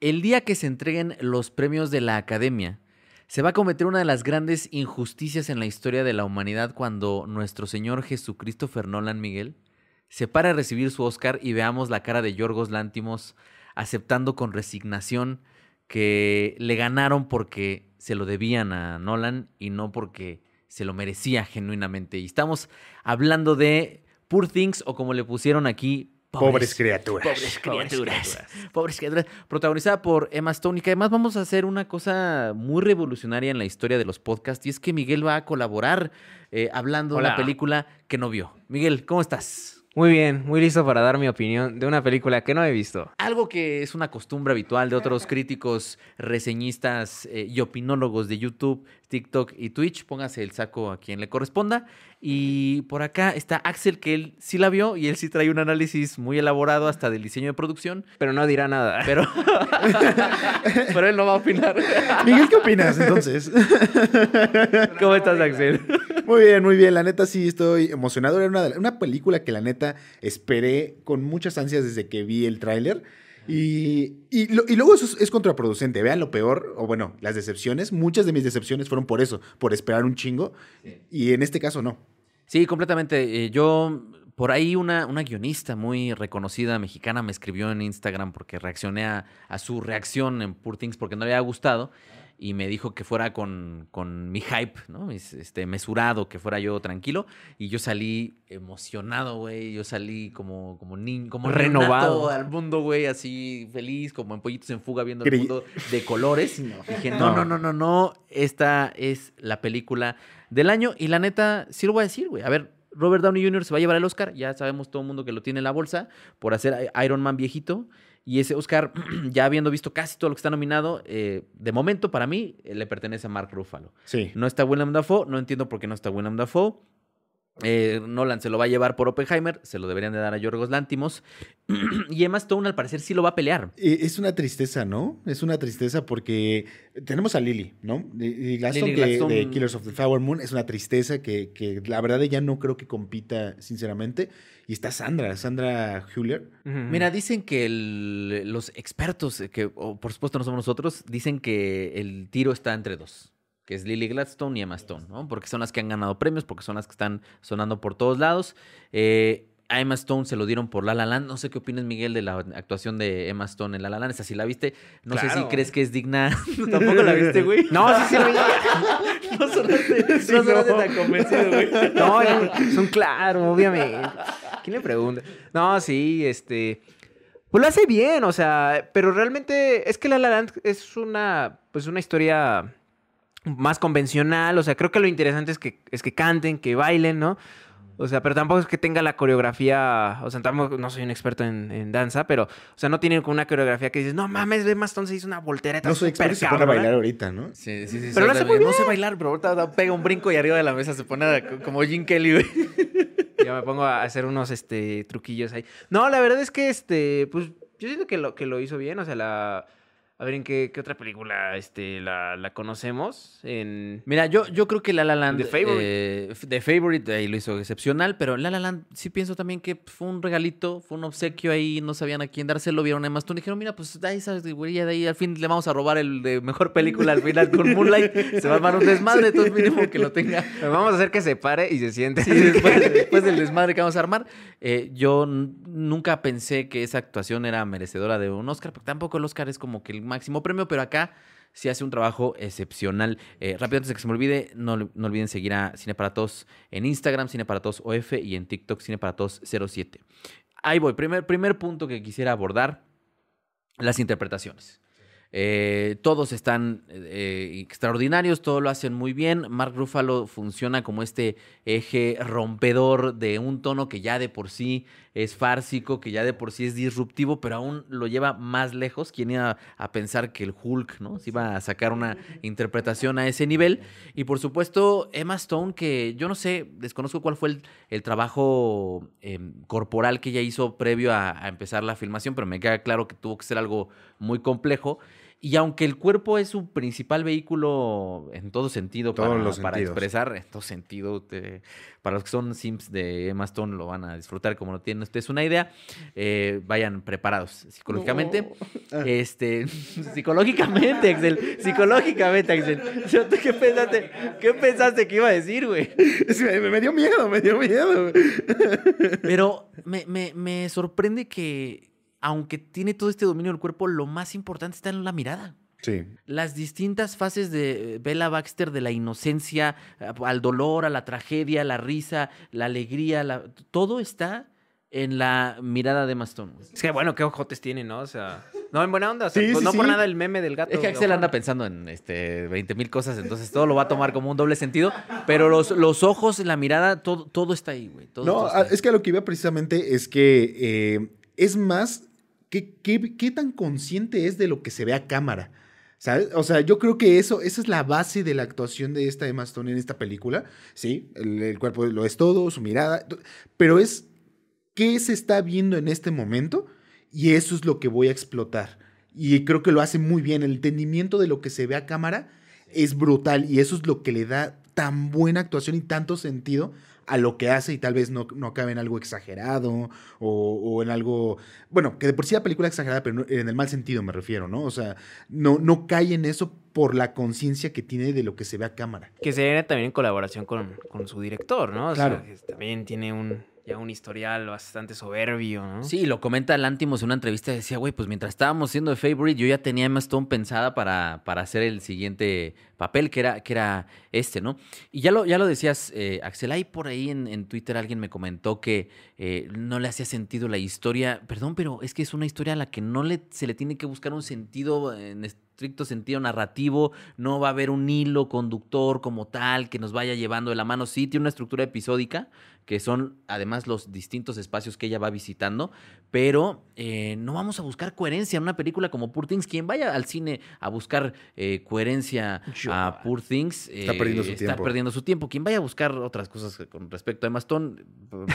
El día que se entreguen los premios de la Academia, se va a cometer una de las grandes injusticias en la historia de la humanidad cuando nuestro Señor Jesucristo Nolan Miguel se para a recibir su Oscar y veamos la cara de Yorgos Lántimos aceptando con resignación que le ganaron porque se lo debían a Nolan y no porque se lo merecía genuinamente. Y estamos hablando de Poor Things o como le pusieron aquí, Pobres, criaturas. Pobres criaturas. Pobres criaturas. Protagonizada por Emma Stone. Y que además vamos a hacer una cosa muy revolucionaria en la historia de los podcasts. Y es que Miguel va a colaborar eh, hablando de una película que no vio. Miguel, ¿cómo estás? Muy bien, muy listo para dar mi opinión de una película que no he visto. Algo que es una costumbre habitual de otros críticos, reseñistas eh, y opinólogos de YouTube, TikTok y Twitch. Póngase el saco a quien le corresponda. Y por acá está Axel, que él sí la vio y él sí trae un análisis muy elaborado hasta del diseño de producción. Pero no dirá nada. Pero, pero él no va a opinar. Miguel, ¿qué opinas entonces? ¿Cómo estás, Axel? Muy bien, muy bien. La neta sí estoy emocionado. Era una, una película que la neta esperé con muchas ansias desde que vi el tráiler. Y, y, luego eso es, contraproducente. Vean lo peor, o bueno, las decepciones. Muchas de mis decepciones fueron por eso, por esperar un chingo. Y en este caso no. Sí, completamente. Eh, yo, por ahí una, una guionista muy reconocida mexicana me escribió en Instagram porque reaccioné a, a su reacción en Poor Things porque no le había gustado y me dijo que fuera con, con mi hype, ¿no? Este, mesurado, que fuera yo tranquilo. Y yo salí emocionado, güey. Yo salí como, como niño, como renovado al mundo, güey, así feliz, como en pollitos en fuga viendo el mundo de colores. Dije, no, no, no, no, no. Esta es la película del año. Y la neta, sí lo voy a decir, güey. A ver, Robert Downey Jr. se va a llevar el Oscar. Ya sabemos todo el mundo que lo tiene en la bolsa por hacer Iron Man viejito. Y ese Oscar, ya habiendo visto casi todo lo que está nominado, eh, de momento para mí eh, le pertenece a Mark Ruffalo. Sí. No está William Dafoe, no entiendo por qué no está William Dafoe. Eh, Nolan se lo va a llevar por Oppenheimer, se lo deberían de dar a Yorgos Lántimos. y Emma Stone al parecer sí lo va a pelear. Es una tristeza, ¿no? Es una tristeza porque tenemos a Lily, ¿no? Y Glaston, de Killers of the Flower Moon, es una tristeza que, que la verdad ya no creo que compita, sinceramente. Y está Sandra, Sandra Huller. Mira, dicen que los expertos, que por supuesto no somos nosotros, dicen que el tiro está entre dos que es Lily Gladstone y Emma Stone, ¿no? Porque son las que han ganado premios, porque son las que están sonando por todos lados. Eh, a Emma Stone se lo dieron por La La Land. No sé qué opinas, Miguel, de la actuación de Emma Stone en La La Land. Esa sí la viste. No sé si crees que es digna. Tampoco la viste, güey. No, sí, sí la vi. no sonaste, sí, no sonaste tan convencido, güey. No, es un claro, obviamente. ¿Quién le pregunta? No, sí, este... Pues lo hace bien, o sea, pero realmente es que La La Land es una, pues una historia más convencional. O sea, creo que lo interesante es que, es que canten, que bailen, ¿no? O sea, pero tampoco es que tenga la coreografía. O sea, tampoco, no soy un experto en, danza, pero, o sea, no tienen una coreografía que dices, no mames, ve más se hizo una voltereta. No soy experto se pone a bailar ahorita, ¿no? Sí, sí, sí. Pero no, sé no sé bailar, pero ahorita pega un brinco y arriba de la mesa se pone como Jim Kelly, güey. Ya me pongo a hacer unos este, truquillos ahí. No, la verdad es que, este, pues, yo siento que lo, que lo hizo bien. O sea, la a ver, ¿en qué, qué otra película este, la, la, conocemos? En... Mira, yo, yo creo que La La Land... The Favorite. Eh, The Favorite ahí lo hizo excepcional, pero La La Land sí pienso también que fue un regalito, fue un obsequio ahí, no sabían a quién dárselo, vieron a Maston y dijeron, mira, pues ahí sabes, güey, de ahí al fin le vamos a robar el de mejor película al final con Moonlight, se va a armar un desmadre, entonces mínimo que lo tenga. Vamos a hacer que se pare y se siente. Sí, después, del desmadre que vamos a armar. Eh, yo nunca pensé que esa actuación era merecedora de un Oscar, porque tampoco el Oscar es como que el máximo premio, pero acá sí hace un trabajo excepcional. Eh, rápido, antes de que se me olvide, no, no, olviden seguir a Cine para Todos en Instagram, Cine para Todos OF y en TikTok, Cine para Todos 07. Ahí voy, primer, primer punto que quisiera abordar, las interpretaciones. Eh, todos están eh, extraordinarios, todos lo hacen muy bien. Mark Ruffalo funciona como este eje rompedor de un tono que ya de por sí es fársico, que ya de por sí es disruptivo, pero aún lo lleva más lejos. ¿Quién iba a pensar que el Hulk ¿no? se iba a sacar una interpretación a ese nivel? Y por supuesto, Emma Stone, que yo no sé, desconozco cuál fue el, trabajo em, corporal que ella hizo previo a empezar la filmación, pero me queda claro que tuvo que ser algo muy complejo. Y aunque el cuerpo es su principal vehículo en todo sentido Todos para, los para sentidos. expresar, en todo sentido, te- para los que son sims de Emma Stone lo van a disfrutar como no tienen ustedes una idea, eh, vayan preparados psicológicamente. Ah. Este, psicológicamente, Axel, psicológicamente, Axel. O sea, ¿tú ¿Qué pensaste, ¿Qué pensaste que iba a decir, güey? Me dio miedo, me dio miedo. Pero me, me- me sorprende que, aunque tiene todo este dominio del cuerpo, lo más importante está en la mirada. Sí. Las distintas fases de Bella Baxter, de la inocencia a- al dolor, a la tragedia, la risa, la alegría, la- todo está en la mirada de Mastón. Es que bueno, qué ojotes tiene, ¿no? O sea, no, en buena onda. o sea, Sí, pues, sí, no por sí. nada el meme del gato. Es que Axel ojo. anda pensando en este 20 mil cosas, entonces todo lo va a tomar como un doble sentido. Pero los, los ojos, la mirada, todo, todo está ahí, güey. todo- No, todo está a- ahí. es que a lo que iba precisamente es que eh, es más, ¿qué, qué, qué tan consciente es de lo que se ve a cámara? ¿Sabes? O sea, yo creo que eso, esa es la base de la actuación de esta Emma Stone en esta película. Sí, el, cuerpo lo es todo, su mirada, pero es qué se está viendo en este momento y eso es lo que voy a explotar. Y creo que lo hace muy bien. El entendimiento de lo que se ve a cámara es brutal y eso es lo que le da tan buena actuación y tanto sentido a lo que hace y tal vez no, no acabe en algo exagerado o, o en algo, bueno, que de por sí la película exagerada, pero no- en el mal sentido me refiero, ¿no? O sea, no, no cae en eso por la conciencia que tiene de lo que se ve a cámara. Que se viene también en colaboración con, con su director, ¿no? O Claro. sea, también tiene un, ya un historial bastante soberbio, ¿no? Sí, lo comenta Lantimos en una entrevista. Decía, güey, pues mientras estábamos siendo de Favorite, yo ya tenía Emma Stone pensada para, para hacer el siguiente papel, que era, que era este, ¿no? Y ya lo, ya lo decías, eh, Axel, ahí por ahí en, en Twitter alguien me comentó que eh, no le hacía sentido la historia. Perdón, pero es que es una historia a la que no le, se le tiene que buscar un sentido en estricto sentido narrativo. No va a haber un hilo conductor como tal que nos vaya llevando de la mano. Sí, tiene una estructura episódica que son además los distintos espacios que ella va visitando, pero eh, no vamos a buscar coherencia en una película como Poor Things. Quien vaya al cine a buscar eh, coherencia Yo. a Poor Things Está eh, perdiendo su está tiempo. perdiendo su tiempo. Quien vaya a buscar otras cosas con respecto a Emma Stone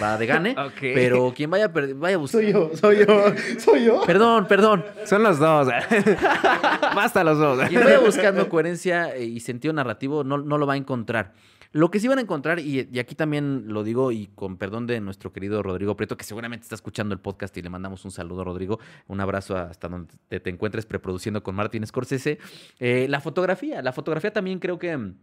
va de gane, Ok. pero quien vaya, vaya a buscar... Soy yo, soy yo, soy yo. Perdón, perdón. Son los dos. Basta los dos. Quien vaya buscando coherencia eh, y sentido narrativo no, no lo va a encontrar. Lo que sí van a encontrar, y, aquí también lo digo, y con perdón de nuestro querido Rodrigo Prieto, que seguramente está escuchando el podcast y le mandamos un saludo, Rodrigo. Un abrazo hasta donde te, te encuentres preproduciendo con Martin Scorsese. Eh, la fotografía, la fotografía también creo que. mm,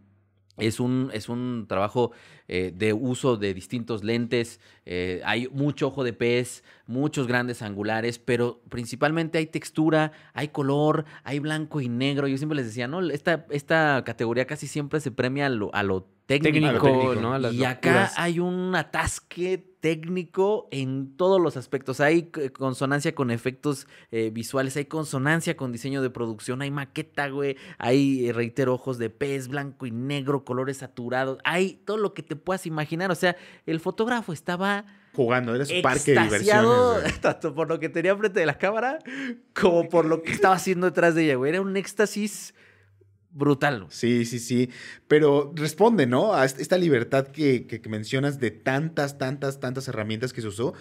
Es un, es un trabajo eh, de uso de distintos lentes. eh, hay mucho ojo de pez, muchos grandes angulares, pero principalmente hay textura, hay color, hay blanco y negro. Yo siempre les decía, ¿no? Esta, esta categoría casi siempre se premia a lo, a lo técnico. ¿no? Las y acá locuras. hay un atasque técnico en todos los aspectos. Hay consonancia con efectos eh, visuales, hay consonancia con diseño de producción, hay maqueta, güey, hay, eh, reitero, ojos de pez, blanco y negro, colores saturados, hay todo lo que te puedas imaginar. O sea, el fotógrafo estaba Jugando, era su parque de diversiones. tanto por lo que tenía frente de la cámara como por lo que estaba haciendo detrás de ella, güey. Era un éxtasis brutal. Sí, sí, sí. Pero responde, ¿no? A est- esta libertad que, que- mencionas de tantas, tantas, tantas herramientas que se usó.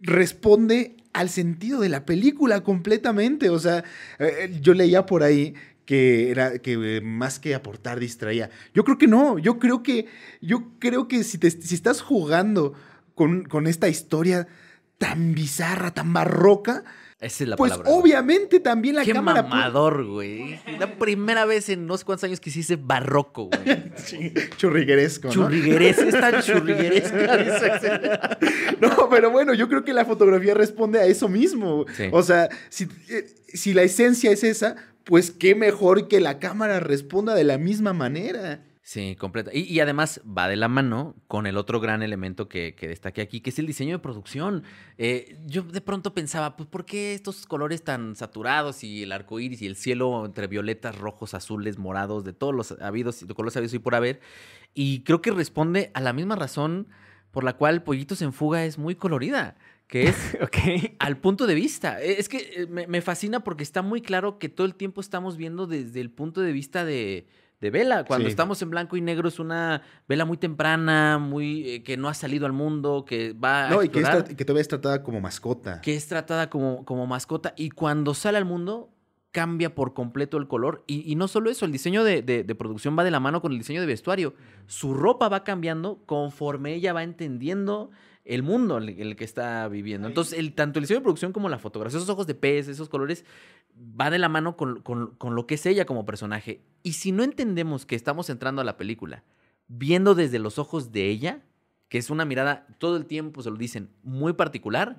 Responde al sentido de la película completamente. O sea, eh, yo leía por ahí que era que eh, más que aportar distraía. Yo creo que no. Yo creo que yo creo que si te si estás jugando con, con esta historia tan bizarra, tan barroca, Esa es la pues palabra. güey. obviamente también la Qué cámara pu- mamador, güey. La primera vez en no sé cuántos años que dice barroco, güey. Sí, churrigueresco, ¿no? Churrigueresca. Axel. No, pero bueno, yo creo que la fotografía responde a eso mismo. Sí. O sea, si, eh, si la esencia es esa, pues qué mejor que la cámara responda de la misma manera. Sí, completa. Y, y además va de la mano con el otro gran elemento que, que destaque aquí, que es el diseño de producción. Eh, yo de pronto pensaba, pues, ¿por qué estos colores tan saturados y el arco iris y el cielo entre violetas, rojos, azules, morados, de todos los habidos, de colores habidos y por haber? Y creo que responde a la misma razón por la cual Pollitos en Fuga es muy colorida, que es al punto de vista. Eh, Es que eh, me, me fascina porque está muy claro que todo el tiempo estamos viendo desde el punto de vista de, de Vela. Cuando Sí. estamos en blanco y negro es una Vela muy temprana, muy eh, que no ha salido al mundo, que va a No, y que, es que todavía es tratada como mascota. que es tratada como, como mascota. Y cuando sale al mundo, cambia por completo el color. Y, y no solo eso, el diseño de, de- de producción va de la mano con el diseño de vestuario. Su ropa va cambiando conforme ella va entendiendo el mundo en el, el que está viviendo. Entonces, el, tanto el diseño de producción como la fotografía, esos ojos de pez, esos colores, va de la mano con, con- con lo que es ella como personaje. Y si no entendemos que estamos entrando a la película viendo desde los ojos de ella, que es una mirada, todo el tiempo se lo dicen, muy particular,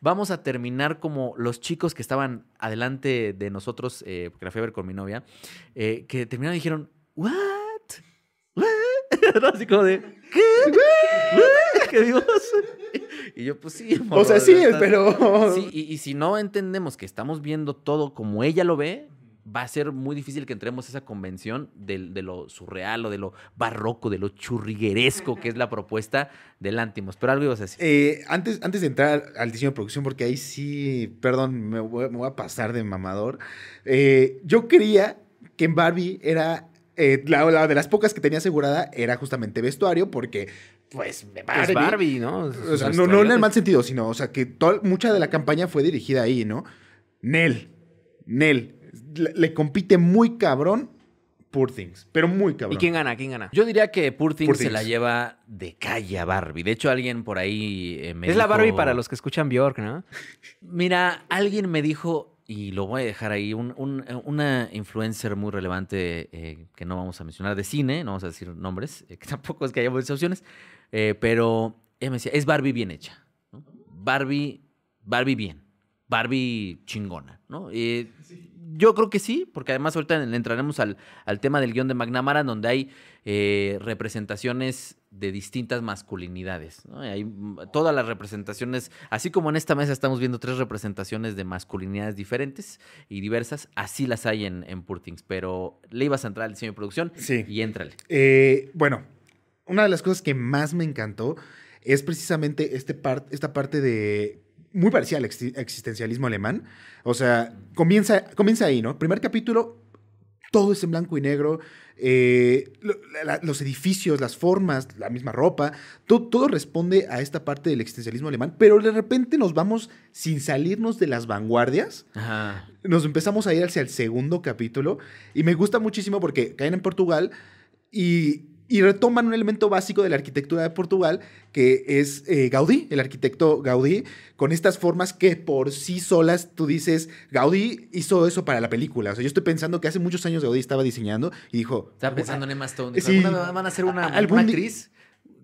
vamos a terminar como los chicos que estaban adelante de nosotros, eh, porque la fui a ver con mi novia, eh, que terminaron y dijeron, ¿what? ¿What? Así como de, ¿qué? ¿What? ¿Qué Dios? Y yo, pues sí. O sea, sí, estás- pero... Sí, y, y si no entendemos que estamos viendo todo como ella lo ve, va a ser muy difícil que entremos a esa convención del- de, lo surreal o de lo barroco, de lo churrigueresco que es la propuesta del Antimos. Pero algo ibas a decir. Eh, antes, antes de entrar al diseño de producción, porque ahí sí, perdón, me voy, me voy a pasar de mamador. eh, yo creía que en Barbie era. eh, la, la de las pocas que tenía asegurada era justamente vestuario, porque, pues, Barbie. Es Barbie, ¿no? O sea, no, no en el mal sentido, sino, o sea, que toda- mucha de la campaña fue dirigida ahí, ¿no? Nel, Nel, le, le compite muy cabrón Poor Things, pero muy cabrón. ¿Y quién gana? ¿Quién gana? Yo diría que Poor Things Poor se la lleva de calle a Barbie. De hecho, alguien por ahí eh, me es la Barbie para los que escuchan Bjork, ¿no? Mira, alguien me dijo, y lo voy a dejar ahí, un- un- una influencer muy relevante eh, que no vamos a mencionar de cine, no vamos a decir nombres, eh, que tampoco es que haya muchas opciones, eh, pero ella me decía, es Barbie bien hecha. ¿no? Barbie, Barbie bien, Barbie chingona, ¿no? Eh, Yo creo que sí, porque además ahorita entraremos al, al tema del guion de McNamara, donde hay eh, representaciones de distintas masculinidades. Hay todas las representaciones, así como en esta mesa estamos viendo tres representaciones de masculinidades diferentes y diversas, así las hay en, en Poor Things. Pero le ibas a entrar al diseño de producción Sí. y éntrale. Eh, bueno, una de las cosas que más me encantó es precisamente este esta parte de muy parecida al exi- existencialismo alemán. O sea, comienza, comienza ahí, ¿no? Primer capítulo, todo es en blanco y negro. Eh, la- los edificios, las formas, la misma ropa, to- todo responde a esta parte del existencialismo alemán, pero de repente nos vamos sin salirnos de las vanguardias Ajá. nos empezamos a ir hacia el segundo capítulo y me gusta muchísimo porque caen en Portugal y, y retoman un elemento básico de la arquitectura de Portugal que es eh, Gaudí, el arquitecto Gaudí, con estas formas que por sí solas tú dices, Gaudí hizo eso para la película. O sea, yo estoy pensando que hace muchos años Gaudí estaba diseñando y dijo... Estaba pensando en Emma Stone. Dijo, Sí. "Alguna vez van a hacer una, Algún una actriz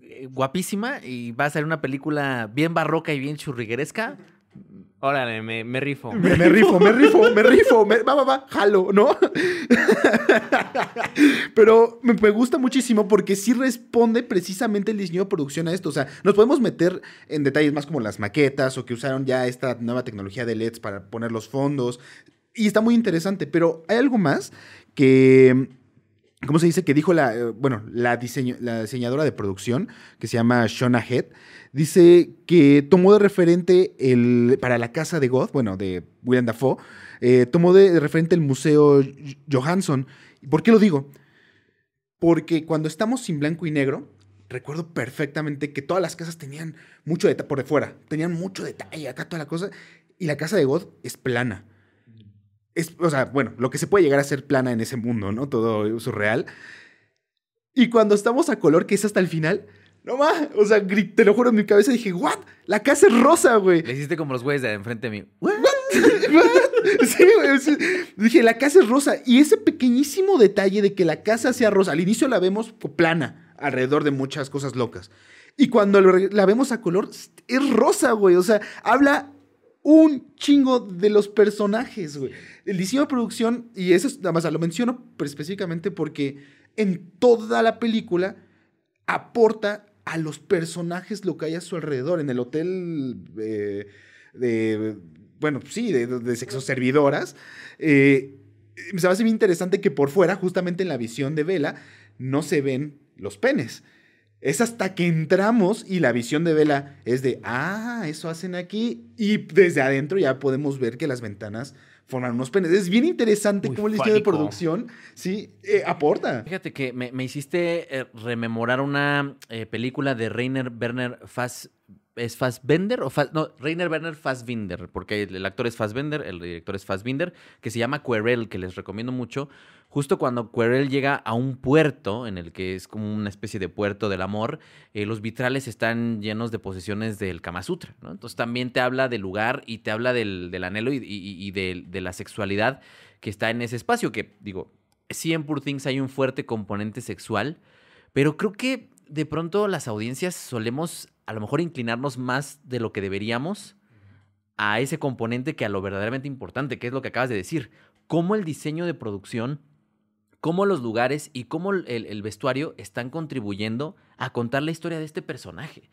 eh, guapísima y va a ser una película bien barroca y bien churrigueresca. Órale, me, rifo. Me, rifo, me rifo, me rifo, me- va, va, va, jalo, ¿no? Pero me gusta muchísimo porque sí responde precisamente el diseño de producción a esto. O sea, nos podemos meter en detalles más como las maquetas o que usaron ya esta nueva tecnología de LEDs para poner los fondos. Y está muy interesante, pero hay algo más que... ¿Cómo se dice? Que dijo la, eh, bueno, la, diseñadora de producción, que se llama Shona Head, dice que tomó de referente el, para la casa de God, bueno, de William Dafoe, eh, tomó de referente el Museo Johansson. ¿Por qué lo digo? Porque cuando estamos sin blanco y negro, recuerdo perfectamente que todas las casas tenían mucho detalle, por de fuera, tenían mucho detalle, acá toda la cosa, y la casa de God es plana. Es, o sea, bueno, lo que se puede llegar a ser plana en ese mundo, ¿no? Todo surreal. Y cuando estamos a color, que es hasta el final, no más, o sea, te lo juro en mi cabeza dije, ¿what? La casa es rosa, güey. Le hiciste como los güeyes de enfrente de mí. Sí, güey. sí. Dije, la casa es rosa. Y ese pequeñísimo detalle de que la casa sea rosa, al inicio la vemos plana, alrededor de muchas cosas locas. Y cuando la vemos a color, es rosa, güey. O sea, habla un chingo de los personajes, güey. El diseño de producción, y eso es, nada más lo menciono específicamente porque en toda la película aporta a los personajes lo que hay a su alrededor. En el hotel eh, de, bueno, sí, de, de sexo servidoras. eh, se me hace bien interesante que por fuera, justamente en la visión de Vela, no se ven los penes. Es hasta que entramos y la visión de Vela es de, ah, eso hacen aquí. Y desde adentro ya podemos ver que las ventanas forman unos penes. Es bien interesante Muy cómo el diseño de producción, sí, eh, aporta. Fíjate que me, me hiciste eh, rememorar una eh, película de Rainer Werner Fass, ¿Es Fassbender o no, Rainer Werner Fassbinder, porque el, actor es Fassbender, el director es Fassbinder, que se llama Querelle, que les recomiendo mucho. Justo cuando Querelle llega a un puerto, en el que es como una especie de puerto del amor, eh, los vitrales están llenos de posesiones del Kama Sutra. Entonces también te habla del lugar y te habla del, del anhelo y, y- y de, de la sexualidad que está en ese espacio, que digo, sí en Poor Things hay un fuerte componente sexual, pero creo que de pronto las audiencias solemos a lo mejor inclinarnos más de lo que deberíamos a ese componente que a lo verdaderamente importante, que es lo que acabas de decir. Cómo el diseño de producción, cómo los lugares y cómo el, el vestuario están contribuyendo a contar la historia de este personaje.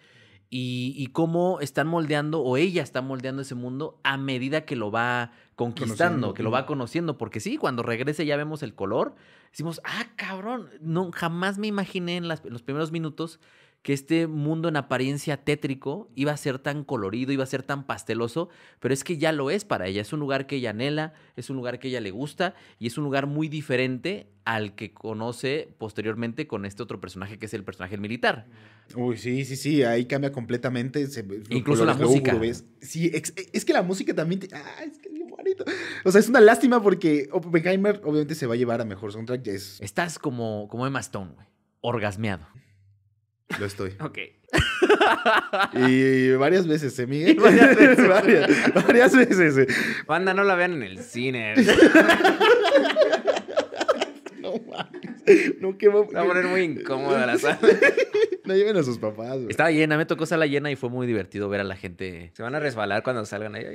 Y, y cómo están moldeando, o ella está moldeando ese mundo a medida que lo va conquistando, Conociendo, que lo va conociendo. Porque sí, cuando regrese ya vemos el color, decimos, ah, cabrón, no, jamás me imaginé en, las- en los primeros minutos que este mundo en apariencia tétrico iba a ser tan colorido, iba a ser tan pasteloso, pero es que ya lo es para ella. Es un lugar que ella anhela, es un lugar que ella le gusta y es un lugar muy diferente al que conoce posteriormente con este otro personaje que es el personaje militar. Uy, sí, sí, sí, ahí cambia completamente. se- Incluso la música. Sí, es que la música también. te- ah, es que es bonito. O sea, es una lástima porque Oppenheimer obviamente se va a llevar a mejor soundtrack. Es, Estás como, como Emma Stone, güey. Orgasmeado. Lo estoy. Ok. Y varias veces, ¿eh, Miguel? Varias veces. varias, varias veces. eh. Banda, no la vean en el cine. No mames. No, qué Se va a poner muy incómoda la sala. No lleven a sus papás. güey. Estaba llena, me tocó sala llena y fue muy divertido ver a la gente. Se van a resbalar cuando salgan ahí.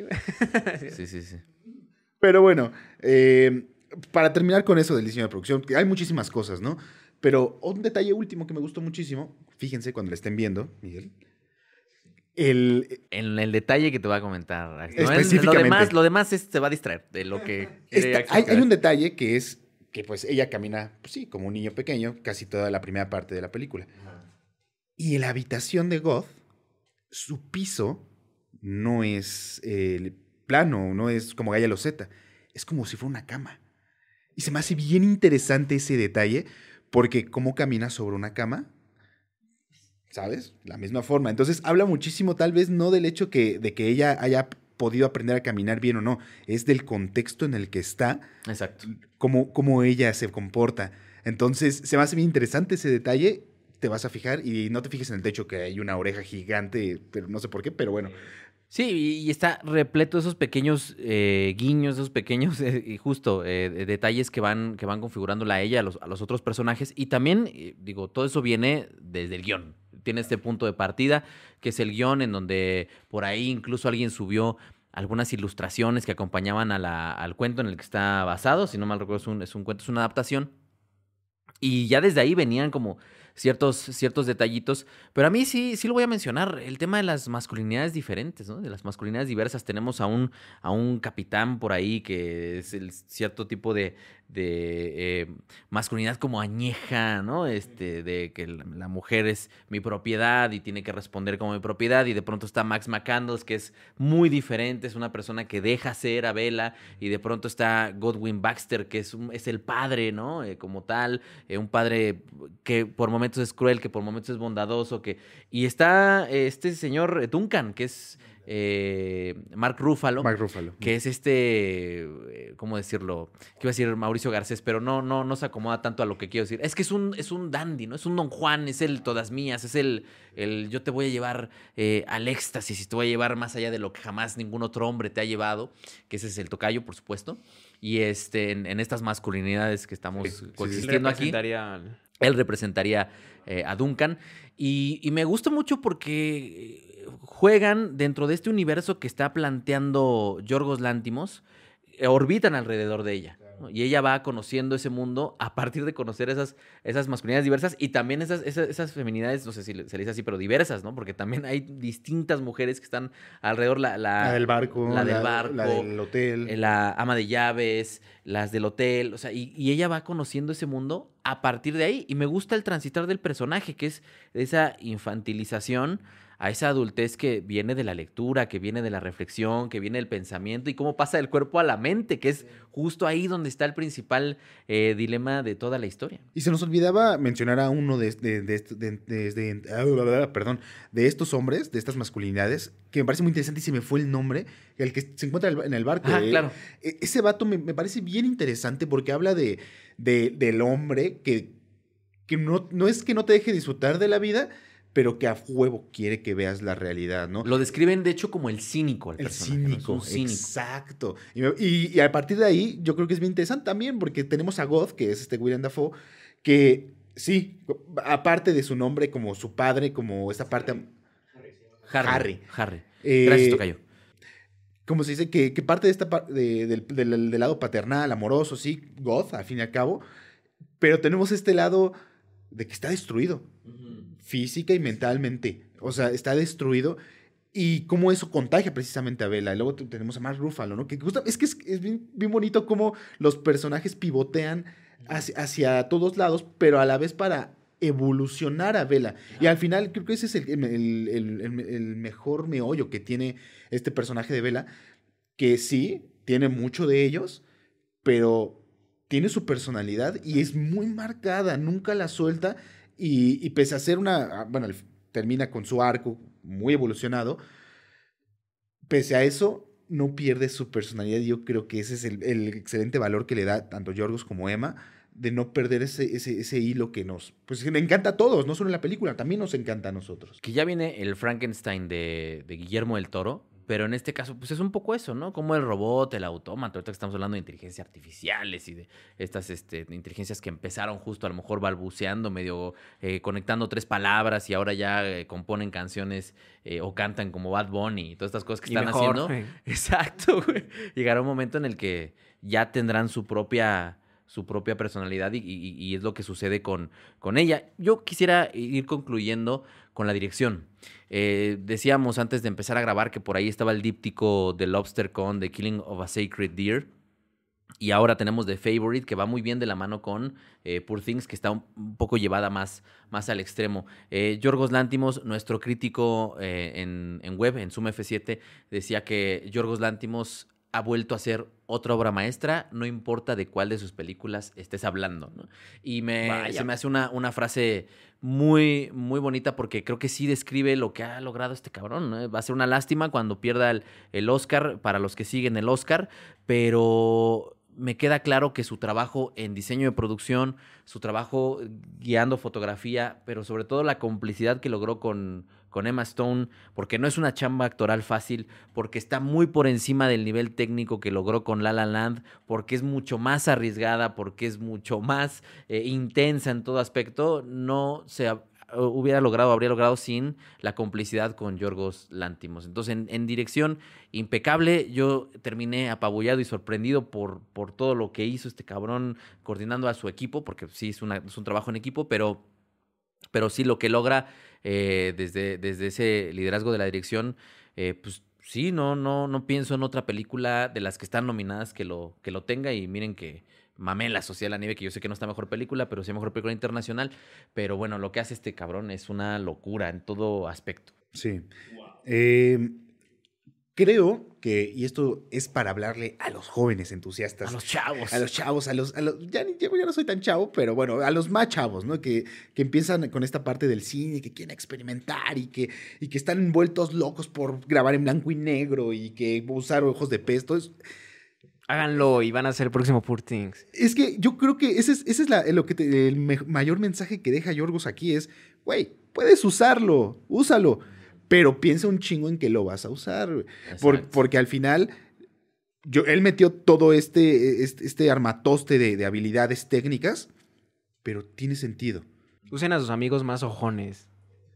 Sí, sí, sí. Pero bueno, eh, para terminar con eso del diseño de producción, que hay muchísimas cosas, ¿no? Pero un detalle último que me gustó muchísimo, fíjense cuando lo estén viendo, Miguel. El, En el detalle que te voy a comentar. En- Lo Específicamente. demás, lo demás es- te va a distraer de lo que Está- hay, hay un detalle que es que pues ella camina, pues sí, como un niño pequeño, casi toda la primera parte de la película. Y en la habitación de Goth, su piso no es eh, plano, no es como Gaia Loseta, es como si fuera una cama. Y se me hace bien interesante ese detalle, porque cómo camina sobre una cama, ¿sabes? La misma forma. Entonces habla muchísimo, tal vez no del hecho que, de que ella haya podido aprender a caminar bien o no, es del contexto en el que está Exacto. cómo, cómo ella se comporta. Entonces, se me hace bien interesante ese detalle. Te vas a fijar y no te fijes en el techo que hay una oreja gigante, pero no sé por qué, pero bueno. Sí, y está repleto de esos pequeños eh, guiños, esos pequeños, eh, justo, eh, de- detalles que van, que van configurándola a ella, a los, a los otros personajes. Y también, eh, digo, todo eso viene desde el guion. Tiene este punto de partida, que es el guion en donde por ahí incluso alguien subió algunas ilustraciones que acompañaban a al cuento en el que está basado. Si no mal recuerdo, es un, es un cuento, es una adaptación. Y ya desde ahí venían como ciertos, ciertos detallitos. Pero a mí sí, sí lo voy a mencionar. El tema de las masculinidades diferentes, ¿no? De las masculinidades diversas. Tenemos a un, a un capitán por ahí que es el cierto tipo de, de eh, masculinidad como añeja, ¿no? Este, de que la, mujer es mi propiedad y tiene que responder como mi propiedad. Y de pronto está Max McCandles, que es muy diferente. Es una persona que deja ser a Bella. Y de pronto está Godwin Baxter, que es, un- es el padre, ¿no? Eh, como tal. eh, un padre que por momentos es cruel, que por momentos es bondadoso, que... Y está este señor Duncan, que es eh, Mark Ruffalo, Mark Ruffalo. que es este, eh, ¿cómo decirlo? Que iba a decir Mauricio Garcés, pero no, no, no se acomoda tanto a lo que quiero decir. Es que es un, es un dandy, ¿no? Es un Don Juan, es el todas mías, es el, el yo te voy a llevar eh, al éxtasis y te voy a llevar más allá de lo que jamás ningún otro hombre te ha llevado, que ese es el tocayo, por supuesto. Y este, en, en estas masculinidades que estamos Sí, sí, sí. coexistiendo aquí él representaría eh, a Duncan. Y, y me gusta mucho porque juegan dentro de este universo que está planteando Yorgos Lántimos, eh, orbitan alrededor de ella. ¿no? Y ella va conociendo ese mundo a partir de conocer esas, esas masculinidades diversas y también esas, esas, esas feminidades, no sé si se le dice así, pero diversas, ¿no? Porque también hay distintas mujeres que están alrededor. La, la, La del barco. la del barco, La del hotel. eh, la ama de llaves, las del hotel, o sea, y, y ella va conociendo ese mundo a partir de ahí. Y me gusta el transitar del personaje, que es esa infantilización a esa adultez que viene de la lectura, que viene de la reflexión, que viene del pensamiento y cómo pasa del cuerpo a la mente, que es justo ahí donde está el principal eh, dilema de toda la historia. Y se nos olvidaba mencionar a uno de, de, de, de- de- perdón, de estos hombres, de estas masculinidades, que me parece muy interesante y se me fue el nombre, el que se encuentra en el barco. Ah, claro. e- Ese vato me, me parece bien interesante porque habla de, de- del hombre que, que no, no es que no te deje disfrutar de la vida, pero que a huevo quiere que veas la realidad, ¿no? Lo describen, de hecho, como el cínico. El, El personaje, ¿no? Cínico, un cínico. exacto. Y, me- y- y a partir de ahí, yo creo que es bien interesante también, porque tenemos a God, que es este William Dafoe, que sí, aparte de su nombre, como su padre, como esta parte. Harry. Harry. Harry. eh, Gracias, Tocayo. como se dice, que, que parte de esta de- del, del- del lado paternal, amoroso, sí, God, al fin y al cabo, pero tenemos este lado de que está destruido, física y mentalmente. O sea, está destruido. Y cómo eso contagia precisamente a Bella. Y luego te- tenemos a Mark Ruffalo, ¿no? Que gusta- es que es, es bien, bonito cómo los personajes pivotean hacia, todos lados, pero a la vez para evolucionar a Bella. Y al final creo que ese es el, el- mejor meollo que tiene este personaje de Bella, que sí, tiene mucho de ellos, pero tiene su personalidad y es muy marcada, nunca la suelta y, pese a ser una, ah, bueno, termina con su arco muy evolucionado, pese a eso no pierde su personalidad yo creo que ese es el, el excelente valor que le da tanto Yorgos como Emma de no perder ese, ese, ese hilo que nos, pues que encanta a todos, no solo en la película, también nos encanta a nosotros. Que ya viene el Frankenstein de, de Guillermo del Toro, pero en este caso, pues es un poco eso, ¿no? Como el robot, el autómata, ahorita que estamos hablando de inteligencias artificiales y de estas este, inteligencias que empezaron justo a lo mejor balbuceando, medio eh, conectando tres palabras y ahora ya eh, componen canciones eh, o cantan como Bad Bunny y todas estas cosas que Y están mejor, haciendo. Exacto, güey. Llegará un momento en el que ya tendrán su propia su propia personalidad y, es lo que sucede con, con ella. Yo quisiera ir concluyendo con la dirección. Eh, decíamos antes de empezar a grabar que por ahí estaba el díptico de Lobster Con, The Killing of a Sacred Deer. Y ahora tenemos The Favorite, que va muy bien de la mano con eh, Poor Things, que está un, un poco llevada más, más al extremo. Eh, Yorgos Lántimos, nuestro crítico eh, en, en web, en Sum F7, decía que Yorgos Lántimos ha vuelto a ser otra obra maestra, no importa de cuál de sus películas estés hablando. ¿no? Y me, Vaya. se me hace una, una frase muy, muy bonita porque creo que sí describe lo que ha logrado este cabrón. ¿no? Va a ser una lástima cuando pierda el, el Oscar para los que siguen el Oscar, pero me queda claro que su trabajo en diseño de producción, su trabajo guiando fotografía, pero sobre todo la complicidad que logró con, con Emma Stone, porque no es una chamba actoral fácil, porque está muy por encima del nivel técnico que logró con La La Land, porque es mucho más arriesgada, porque es mucho más eh, intensa en todo aspecto, no se ha- hubiera logrado, habría logrado sin la complicidad con Yorgos Lántimos. Entonces, en, dirección impecable, yo terminé apabullado y sorprendido por, por todo lo que hizo este cabrón coordinando a su equipo, porque sí es un trabajo en equipo, pero, pero sí lo que logra eh, desde, desde ese liderazgo de la dirección, eh, pues sí, no, no, no pienso en otra película de las que están nominadas que lo, que lo tenga y miren que mamé la Sociedad de la Nieve, que yo sé que no está mejor película, pero sí mejor película internacional, pero bueno, lo que hace este cabrón es una locura en todo aspecto. Sí. Eh, creo que, y esto es para hablarle a los jóvenes entusiastas, A los chavos. a los chavos, a los, a los ya, ya no soy tan chavo, pero bueno, a los más chavos, ¿no? Que, que empiezan con esta parte del cine, que quieren experimentar y que, y que están envueltos locos por grabar en blanco y negro y que usar ojos de. Es, Háganlo y van a ser el próximo Poor Things. es que yo creo que ese es, ese es la- lo que te- el mayor mensaje que deja Yorgos aquí es, güey, puedes usarlo, úsalo, pero piensa un chingo en que lo vas a usar. güey. Por- porque al final, yo, él metió todo este, este, este armatoste de, de habilidades técnicas, pero tiene sentido. Usen a sus amigos más ojones.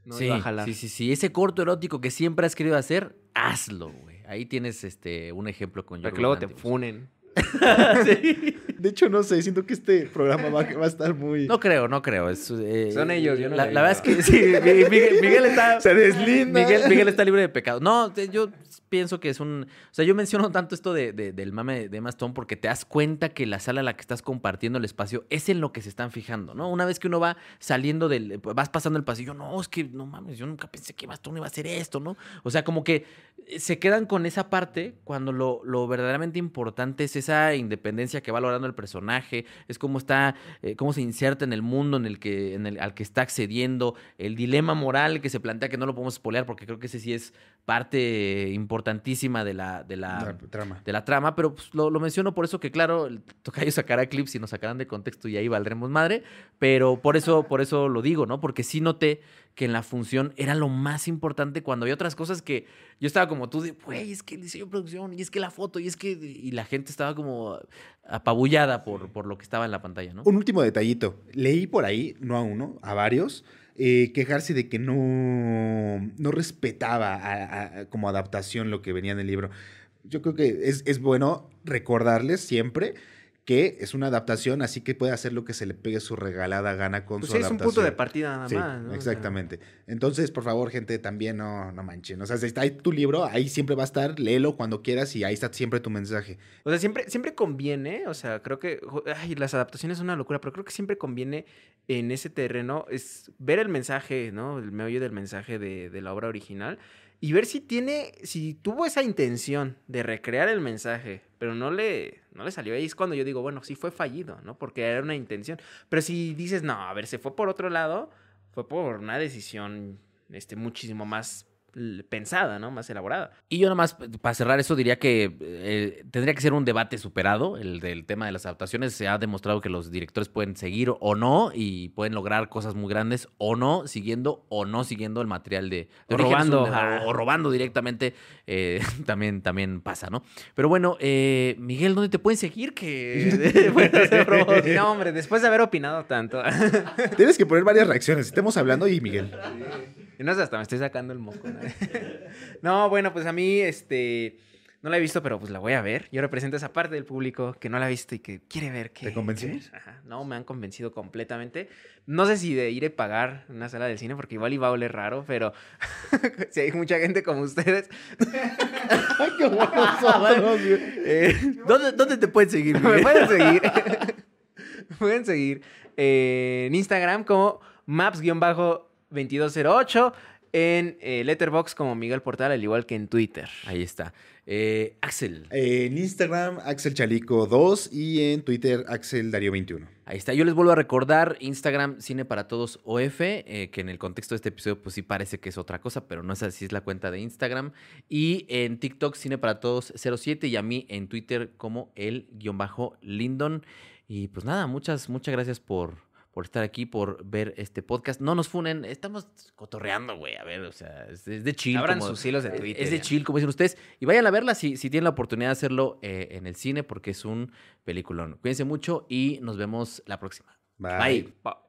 No sí, iba a jalar. sí, sí, sí. Ese corto erótico que siempre has querido hacer, hazlo, güey. Ahí tienes este un ejemplo con Para que luego te funen. Sí. De hecho, no sé, siento que este programa va, va a estar muy... No creo, no creo. es, eh, Son ellos, yo no La, la verdad es que sí, Mi- Miguel, Miguel está... Se deslinda. Miguel, Miguel está libre de pecado. No, yo pienso que es un... O sea, yo menciono tanto esto de, de- del mame de Emma Stone porque te das cuenta que la sala a la que estás compartiendo el espacio es en lo que se están fijando, ¿no? Una vez que uno va saliendo del... Vas pasando el pasillo, no, es que no mames, yo nunca pensé que Emma Stone iba a hacer esto, ¿no? O sea, como que se quedan con esa parte cuando lo, lo verdaderamente importante es esa independencia que va logrando el personaje, es cómo está, eh, cómo se inserta en el mundo en el que, en el, al que está accediendo, el dilema moral que se plantea que no lo podemos spoilear porque creo que ese sí es parte importantísima de la, de la, La trama. de la trama, pero pues, lo, lo menciono por eso que, claro, el tocayo sacará clips y nos sacarán de contexto y ahí valdremos madre, pero por eso, por eso lo digo, ¿no? Porque sí noté que en la función era lo más importante cuando había otras cosas que yo estaba como tú de, güey, es que el diseño de producción, y es que la foto, y es que, y la gente estaba como apabullada por, por lo que estaba en la pantalla, ¿no? Un último detallito. Leí por ahí, no a uno, a varios, eh, quejarse de que no, no respetaba a- como adaptación lo que venía en el libro. Yo creo que es, es bueno recordarles siempre que es una adaptación, así que puede hacer lo que se le pegue su regalada gana con Pues su sí, es un adaptación. punto de partida nada Sí, más. ¿no? Exactamente. Entonces, por favor, gente, también no, no manchen. O sea, si está ahí tu libro, ahí siempre va a estar, léelo cuando quieras y ahí está siempre tu mensaje. O sea, siempre, siempre conviene, o sea, creo que, ay, las adaptaciones son una locura, pero creo que siempre conviene en ese terreno es ver el mensaje, ¿no? El meollo del mensaje de, de la obra original y ver si tiene, si tuvo esa intención de recrear el mensaje, pero no le, no le salió. Ahí es cuando yo digo, bueno, sí fue fallido, ¿no? Porque era una intención. Pero si dices, no, a ver, se fue por otro lado, fue por una decisión, este, muchísimo más pensada, ¿no? Más elaborada. Y yo nada más, para cerrar eso, diría que eh, tendría que ser un debate superado, el del tema de las adaptaciones. Se ha demostrado que los directores pueden seguir o no y pueden lograr cosas muy grandes o no, siguiendo o no siguiendo el material de... de O robando, un- o, o robando directamente, eh, también, también pasa, ¿no? Pero bueno, eh, Miguel, ¿dónde te pueden seguir? Que? No, hombre, después de haber opinado tanto. Tienes que poner varias reacciones. Estemos hablando y Miguel. Y no sé, hasta me estoy sacando el moco. ¿no? No, bueno, pues a mí, este, no la he visto, pero pues la voy a ver. Yo represento esa parte del público que no la ha visto y que quiere ver que... ¿Te convenció? Ajá, no, me han convencido completamente. No sé si de ir a pagar una sala del cine, porque igual iba a oler raro, pero si hay mucha gente como ustedes, Ay, qué nosotros. Eh, ¿dónde, ¿Dónde te pueden seguir, me pueden seguir. me pueden seguir eh, en Instagram como maps-2208, en eh, Letterbox como Miguel Portal, al igual que en Twitter. Ahí está. Eh, Axel. En Instagram, Axel Chalico 2 y en Twitter, Axel Darío 21. Ahí está. Yo les vuelvo a recordar Instagram Cine para Todos OF, eh, que en el contexto de este episodio pues sí parece que es otra cosa, pero no es así, es la cuenta de Instagram. Y en TikTok Cine para Todos 07 y a mí en Twitter como el guion bajo Lindon. Y pues nada, muchas, muchas gracias por, por estar aquí, por ver este podcast. No nos funen, estamos cotorreando, güey. A ver, o sea, es, es de chill. Abran como- sus hilos de Twitter. Es de chill, como dicen ustedes. Y vayan a verla si, si tienen la oportunidad de hacerlo eh, en el cine, porque es un peliculón. Cuídense mucho y nos vemos la próxima. Bye. Bye.